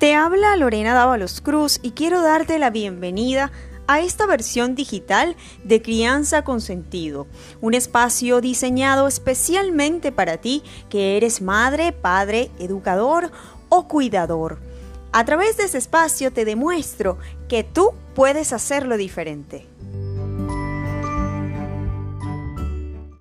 Te habla Lorena Dávalos Cruz y quiero darte la bienvenida a esta versión digital de Crianza con Sentido, un espacio diseñado especialmente para ti que eres madre, padre, educador o cuidador. A través de ese espacio te demuestro que tú puedes hacerlo diferente.